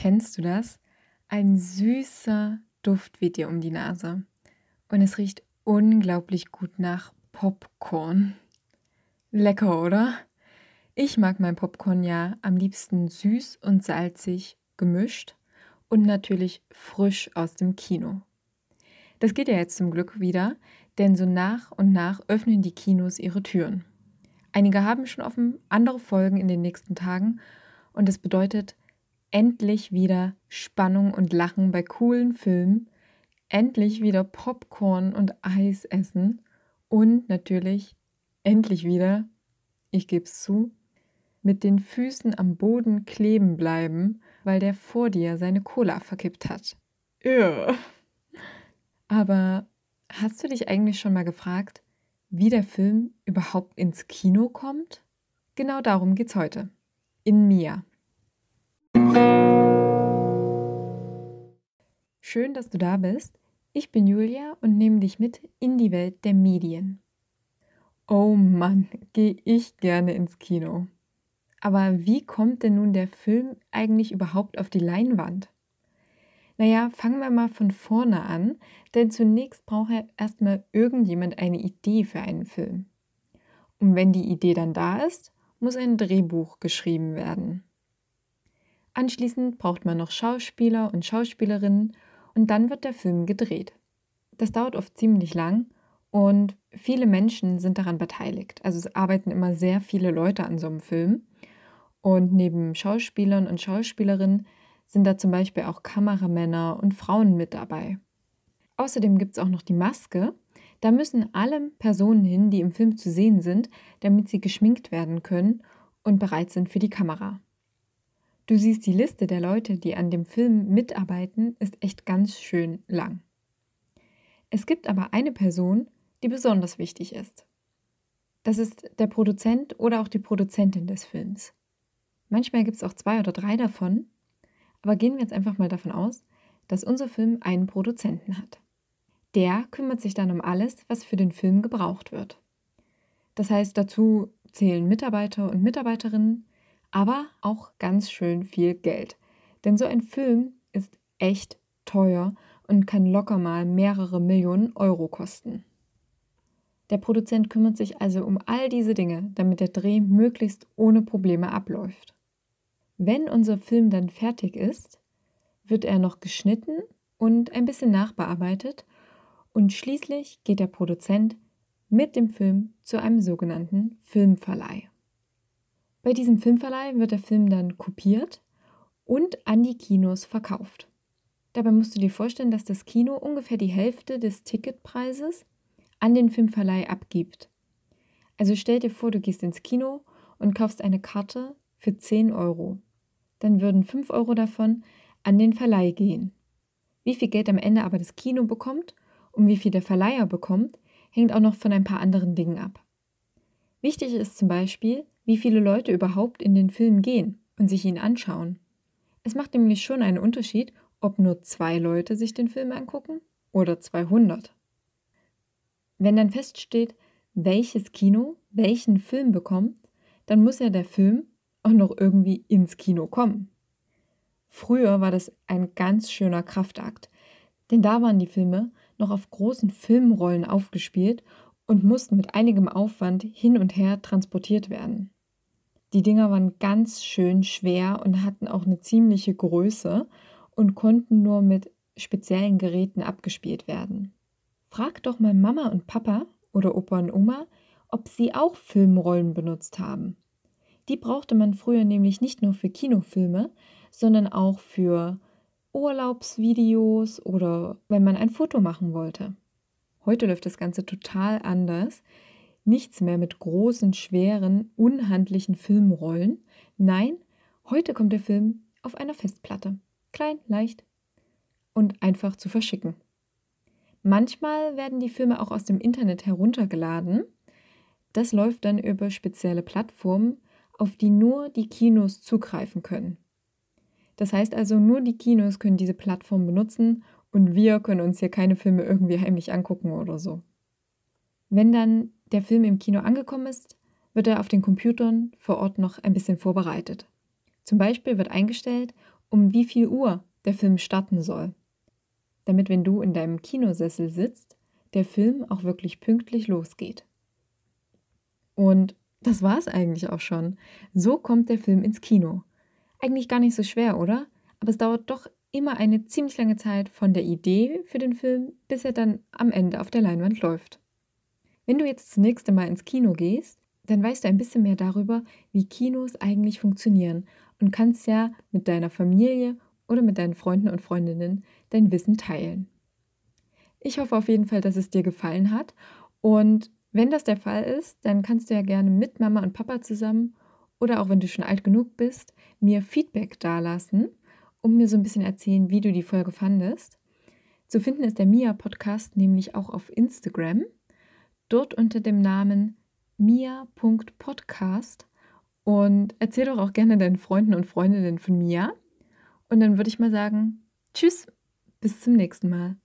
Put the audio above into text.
Kennst du das? Ein süßer Duft weht dir um die Nase. Und es riecht unglaublich gut nach Popcorn. Lecker, oder? Ich mag mein Popcorn ja am liebsten süß und salzig gemischt und natürlich frisch aus dem Kino. Das geht ja jetzt zum Glück wieder, denn so nach und nach öffnen die Kinos ihre Türen. Einige haben schon offen, andere folgen in den nächsten Tagen und das bedeutet endlich wieder Spannung und Lachen bei coolen Filmen, endlich wieder Popcorn und Eis essen und natürlich endlich wieder, ich gebe es zu, mit den Füßen am Boden kleben bleiben, weil der vor dir seine Cola verkippt hat. Irr. Aber hast du dich eigentlich schon mal gefragt, wie der Film überhaupt ins Kino kommt? Genau darum geht's heute. In Mia. Schön, dass du da bist. Ich bin Julia und nehme dich mit in die Welt der Medien. Oh Mann, gehe ich gerne ins Kino. Aber wie kommt denn nun der Film eigentlich überhaupt auf die Leinwand? Naja, fangen wir mal von vorne an, denn zunächst braucht ja erstmal irgendjemand eine Idee für einen Film. Und wenn die Idee dann da ist, muss ein Drehbuch geschrieben werden. Anschließend braucht man noch Schauspieler und Schauspielerinnen und dann wird der Film gedreht. Das dauert oft ziemlich lang und viele Menschen sind daran beteiligt. Also es arbeiten immer sehr viele Leute an so einem Film. Und neben Schauspielern und Schauspielerinnen sind da zum Beispiel auch Kameramänner und Frauen mit dabei. Außerdem gibt es auch noch die Maske. Da müssen alle Personen hin, die im Film zu sehen sind, damit sie geschminkt werden können und bereit sind für die Kamera. Du siehst, die Liste der Leute, die an dem Film mitarbeiten, ist echt ganz schön lang. Es gibt aber eine Person, die besonders wichtig ist. Das ist der Produzent oder auch die Produzentin des Films. Manchmal gibt es auch zwei oder drei davon, aber gehen wir jetzt einfach mal davon aus, dass unser Film einen Produzenten hat. Der kümmert sich dann um alles, was für den Film gebraucht wird. Das heißt, dazu zählen Mitarbeiter und Mitarbeiterinnen, aber auch ganz schön viel Geld. Denn so ein Film ist echt teuer und kann locker mal mehrere Millionen Euro kosten. Der Produzent kümmert sich also um all diese Dinge, damit der Dreh möglichst ohne Probleme abläuft. Wenn unser Film dann fertig ist, wird er noch geschnitten und ein bisschen nachbearbeitet und schließlich geht der Produzent mit dem Film zu einem sogenannten Filmverleih. Bei diesem Filmverleih wird der Film dann kopiert und an die Kinos verkauft. Dabei musst du dir vorstellen, dass das Kino ungefähr die Hälfte des Ticketpreises an den Filmverleih abgibt. Also stell dir vor, du gehst ins Kino und kaufst eine Karte für 10 Euro dann würden 5 Euro davon an den Verleih gehen. Wie viel Geld am Ende aber das Kino bekommt und wie viel der Verleiher bekommt, hängt auch noch von ein paar anderen Dingen ab. Wichtig ist zum Beispiel, wie viele Leute überhaupt in den Film gehen und sich ihn anschauen. Es macht nämlich schon einen Unterschied, ob nur zwei Leute sich den Film angucken oder 200. Wenn dann feststeht, welches Kino welchen Film bekommt, dann muss ja der Film auch noch irgendwie ins Kino kommen. Früher war das ein ganz schöner Kraftakt, denn da waren die Filme noch auf großen Filmrollen aufgespielt und mussten mit einigem Aufwand hin und her transportiert werden. Die Dinger waren ganz schön schwer und hatten auch eine ziemliche Größe und konnten nur mit speziellen Geräten abgespielt werden. Frag doch mal Mama und Papa oder Opa und Oma, ob sie auch Filmrollen benutzt haben. Die brauchte man früher nämlich nicht nur für Kinofilme, sondern auch für Urlaubsvideos oder wenn man ein Foto machen wollte. Heute läuft das Ganze total anders. Nichts mehr mit großen, schweren, unhandlichen Filmrollen. Nein, heute kommt der Film auf einer Festplatte. Klein, leicht und einfach zu verschicken. Manchmal werden die Filme auch aus dem Internet heruntergeladen. Das läuft dann über spezielle Plattformen, auf die nur die Kinos zugreifen können. Das heißt also, nur die Kinos können diese Plattform benutzen und wir können uns hier keine Filme irgendwie heimlich angucken oder so. Wenn dann der Film im Kino angekommen ist, wird er auf den Computern vor Ort noch ein bisschen vorbereitet. Zum Beispiel wird eingestellt, um wie viel Uhr der Film starten soll. Damit, wenn du in deinem Kinosessel sitzt, der Film auch wirklich pünktlich losgeht. Und das war es eigentlich auch schon. So kommt der Film ins Kino. Eigentlich gar nicht so schwer, oder? Aber es dauert doch immer eine ziemlich lange Zeit von der Idee für den Film, bis er dann am Ende auf der Leinwand läuft. Wenn du jetzt das nächste Mal ins Kino gehst, dann weißt du ein bisschen mehr darüber, wie Kinos eigentlich funktionieren und kannst ja mit deiner Familie oder mit deinen Freunden und Freundinnen dein Wissen teilen. Ich hoffe auf jeden Fall, dass es dir gefallen hat und wenn das der Fall ist, dann kannst du ja gerne mit Mama und Papa zusammen oder auch wenn du schon alt genug bist, mir Feedback dalassen und mir so ein bisschen erzählen, wie du die Folge fandest. Zu finden ist der Mia Podcast nämlich auch auf Instagram, dort unter dem Namen mia.podcast und erzähl doch auch gerne deinen Freunden und Freundinnen von Mia. Und dann würde ich mal sagen, tschüss, bis zum nächsten Mal.